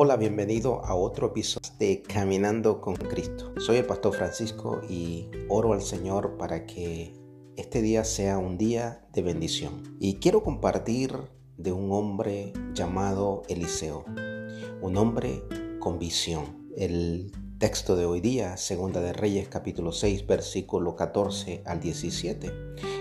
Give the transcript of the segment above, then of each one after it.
Hola, bienvenido a otro episodio de Caminando con Cristo. Soy el pastor Francisco y oro al Señor para que este día sea un día de bendición. Y quiero compartir de un hombre llamado Eliseo, un hombre con visión. El texto de hoy día, Segunda de Reyes capítulo 6, versículo 14 al 17.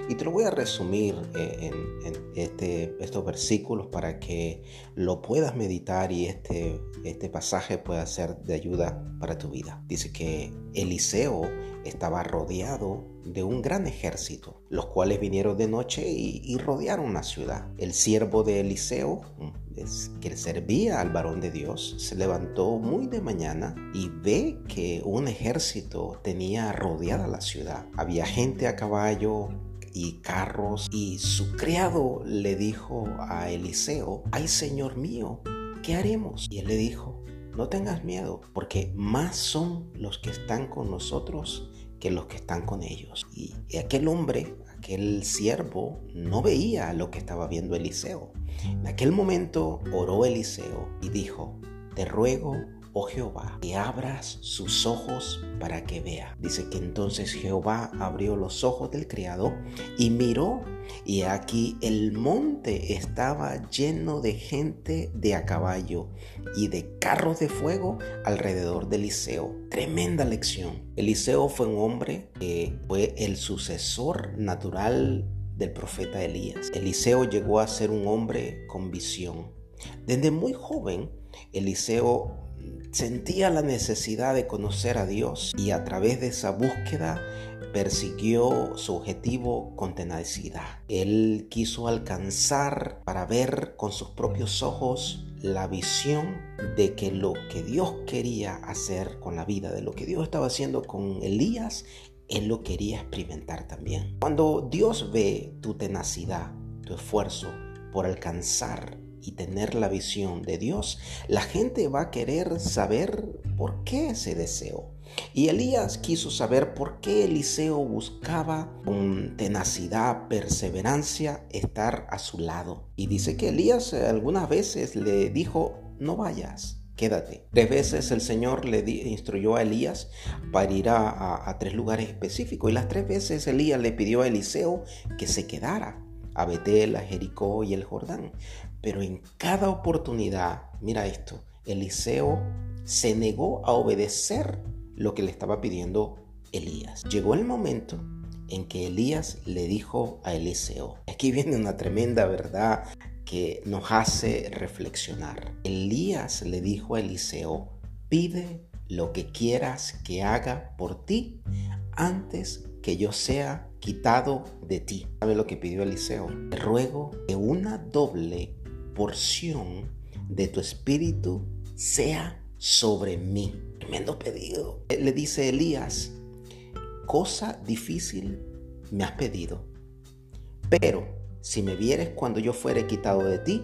Y te lo voy a resumir eh, en, este, estos versículos para que lo puedas meditar y este, este pasaje pueda ser de ayuda para tu vida. Dice que Eliseo estaba rodeado de un gran ejército, los cuales vinieron de noche y, y rodearon la ciudad. El siervo de Eliseo, que servía al varón de Dios, se levantó muy de mañana y ve que un ejército tenía rodeada la ciudad. Había gente a caballo, y carros y su criado le dijo a Eliseo, ay Señor mío, ¿qué haremos? Y él le dijo, no tengas miedo, porque más son los que están con nosotros que los que están con ellos. Y aquel hombre, aquel siervo, no veía lo que estaba viendo Eliseo. En aquel momento oró Eliseo y dijo, te ruego oh Jehová, que abras sus ojos para que vea. Dice que entonces Jehová abrió los ojos del criado y miró y aquí el monte estaba lleno de gente de a caballo y de carros de fuego alrededor de Eliseo. Tremenda lección. Eliseo fue un hombre que fue el sucesor natural del profeta Elías. Eliseo llegó a ser un hombre con visión. Desde muy joven, Eliseo sentía la necesidad de conocer a Dios y a través de esa búsqueda persiguió su objetivo con tenacidad. Él quiso alcanzar para ver con sus propios ojos la visión de que lo que Dios quería hacer con la vida, de lo que Dios estaba haciendo con Elías, él lo quería experimentar también. Cuando Dios ve tu tenacidad, tu esfuerzo por alcanzar y tener la visión de Dios, la gente va a querer saber por qué ese deseo. Y Elías quiso saber por qué Eliseo buscaba con tenacidad, perseverancia, estar a su lado. Y dice que Elías algunas veces le dijo, no vayas, quédate. Tres veces el Señor le instruyó a Elías para ir a, a, tres lugares específicos y las tres veces Elías le pidió a Eliseo que se quedara a Betel, a Jericó y el Jordán. Pero en cada oportunidad, mira esto, Eliseo se negó a obedecer lo que le estaba pidiendo Elías. Llegó el momento en que Elías le dijo a Eliseo, aquí viene una tremenda verdad que nos hace reflexionar. Elías le dijo a Eliseo, pide lo que quieras que haga por ti antes que yo sea quitado de ti. ¿Sabe lo que pidió Eliseo? Te ruego que una doble porción de tu espíritu sea sobre mí. Tremendo pedido. Le dice Elías, cosa difícil me has pedido, pero si me vieres cuando yo fuere quitado de ti,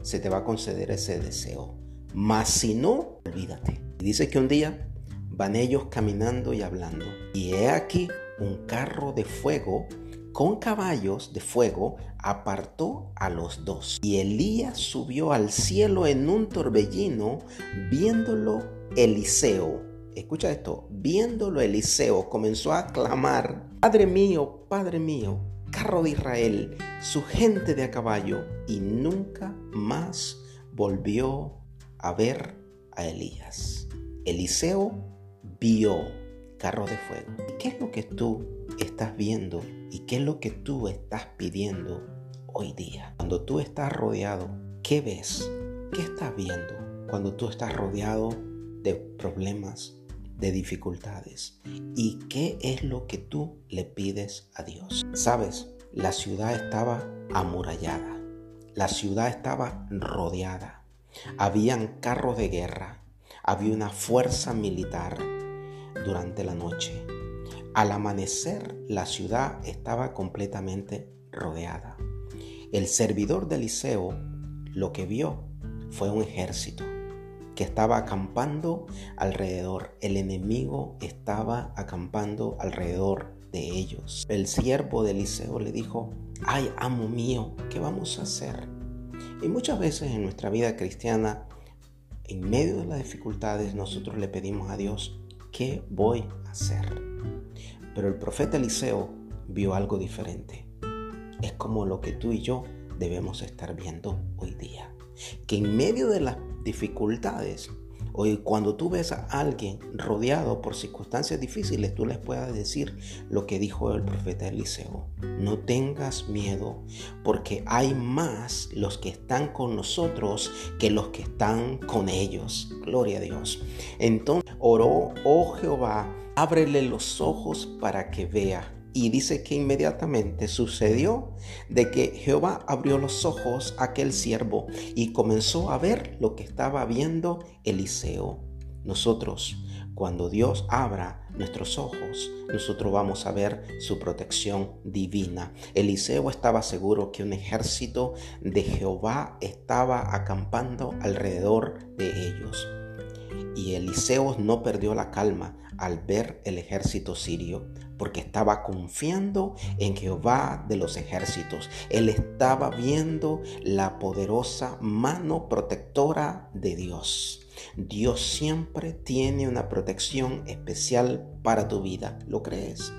se te va a conceder ese deseo. Mas si no, olvídate. dice que un día van ellos caminando y hablando. Y he aquí un carro de fuego con caballos de fuego apartó a los dos. Y Elías subió al cielo en un torbellino, viéndolo Eliseo. Escucha esto, viéndolo Eliseo comenzó a clamar, Padre mío, Padre mío, carro de Israel, su gente de a caballo, y nunca más volvió a ver a Elías. Eliseo vio carro de fuego. ¿Qué es lo que tú estás viendo y qué es lo que tú estás pidiendo hoy día? Cuando tú estás rodeado, ¿qué ves? ¿Qué estás viendo cuando tú estás rodeado de problemas, de dificultades? ¿Y qué es lo que tú le pides a Dios? Sabes, la ciudad estaba amurallada, la ciudad estaba rodeada, habían carros de guerra, había una fuerza militar, durante la noche. Al amanecer la ciudad estaba completamente rodeada. El servidor de Eliseo lo que vio fue un ejército que estaba acampando alrededor. El enemigo estaba acampando alrededor de ellos. El siervo de Eliseo le dijo, ay, amo mío, ¿qué vamos a hacer? Y muchas veces en nuestra vida cristiana en medio de las dificultades nosotros le pedimos a Dios, ¿qué voy a hacer? Pero el profeta Eliseo vio algo diferente. Es como lo que tú y yo debemos estar viendo hoy día. Que en medio de las dificultades Hoy cuando tú ves a alguien rodeado por circunstancias difíciles, tú les puedas decir lo que dijo el profeta Eliseo. No tengas miedo, porque hay más los que están con nosotros que los que están con ellos. Gloria a Dios. Entonces oró, oh Jehová, ábrele los ojos para que vea y dice que inmediatamente sucedió de que Jehová abrió los ojos a aquel siervo y comenzó a ver lo que estaba viendo Eliseo. Nosotros, cuando Dios abra nuestros ojos, nosotros vamos a ver su protección divina. Eliseo estaba seguro que un ejército de Jehová estaba acampando alrededor de ellos. Y Eliseo no perdió la calma al ver el ejército sirio, porque estaba confiando en Jehová de los ejércitos. Él estaba viendo la poderosa mano protectora de Dios. Dios siempre tiene una protección especial para tu vida. ¿Lo crees?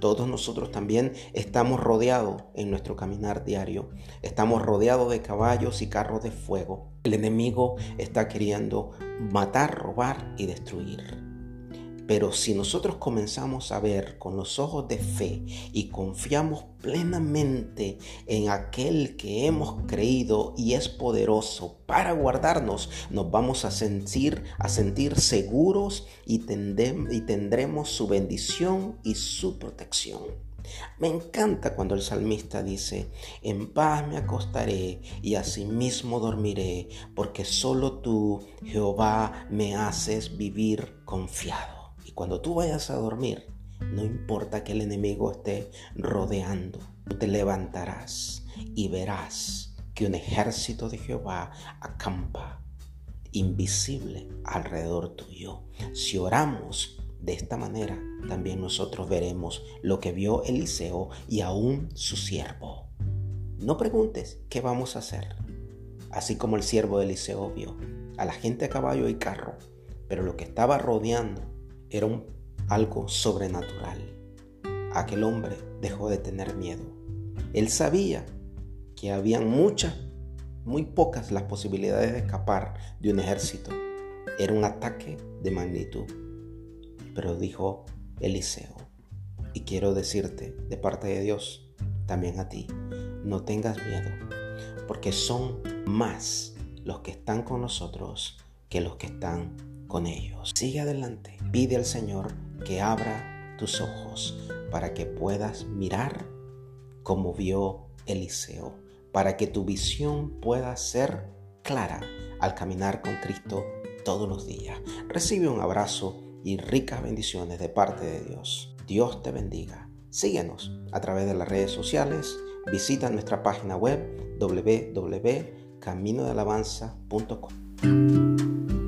Todos nosotros también estamos rodeados en nuestro caminar diario. Estamos rodeados de caballos y carros de fuego. El enemigo está queriendo matar, robar y destruir. Pero si nosotros comenzamos a ver con los ojos de fe y confiamos plenamente en aquel que hemos creído y es poderoso para guardarnos, nos vamos a sentir, a sentir seguros y, tendremos su bendición y su protección. Me encanta cuando el salmista dice, en paz me acostaré y asimismo dormiré, porque solo tú, Jehová, me haces vivir confiado. Cuando tú vayas a dormir, no importa que el enemigo esté rodeando, tú te levantarás y verás que un ejército de Jehová acampa invisible alrededor tuyo. Si oramos de esta manera, también nosotros veremos lo que vio Eliseo y aún su siervo. No preguntes qué vamos a hacer, así como el siervo de Eliseo vio a la gente a caballo y carro, pero lo que estaba rodeando era un, algo sobrenatural. Aquel hombre dejó de tener miedo. Él sabía que habían muchas, muy pocas las posibilidades de escapar de un ejército. Era un ataque de magnitud. Pero dijo Eliseo, y quiero decirte de parte de Dios, también a ti, no tengas miedo, porque son más los que están con nosotros que los que están ellos. Sigue adelante. Pide al Señor que abra tus ojos para que puedas mirar como vio Eliseo, para que tu visión pueda ser clara al caminar con Cristo todos los días. Recibe un abrazo y ricas bendiciones de parte de Dios. Dios te bendiga. Síguenos a través de las redes sociales. Visita nuestra página web www.caminodealabanza.com.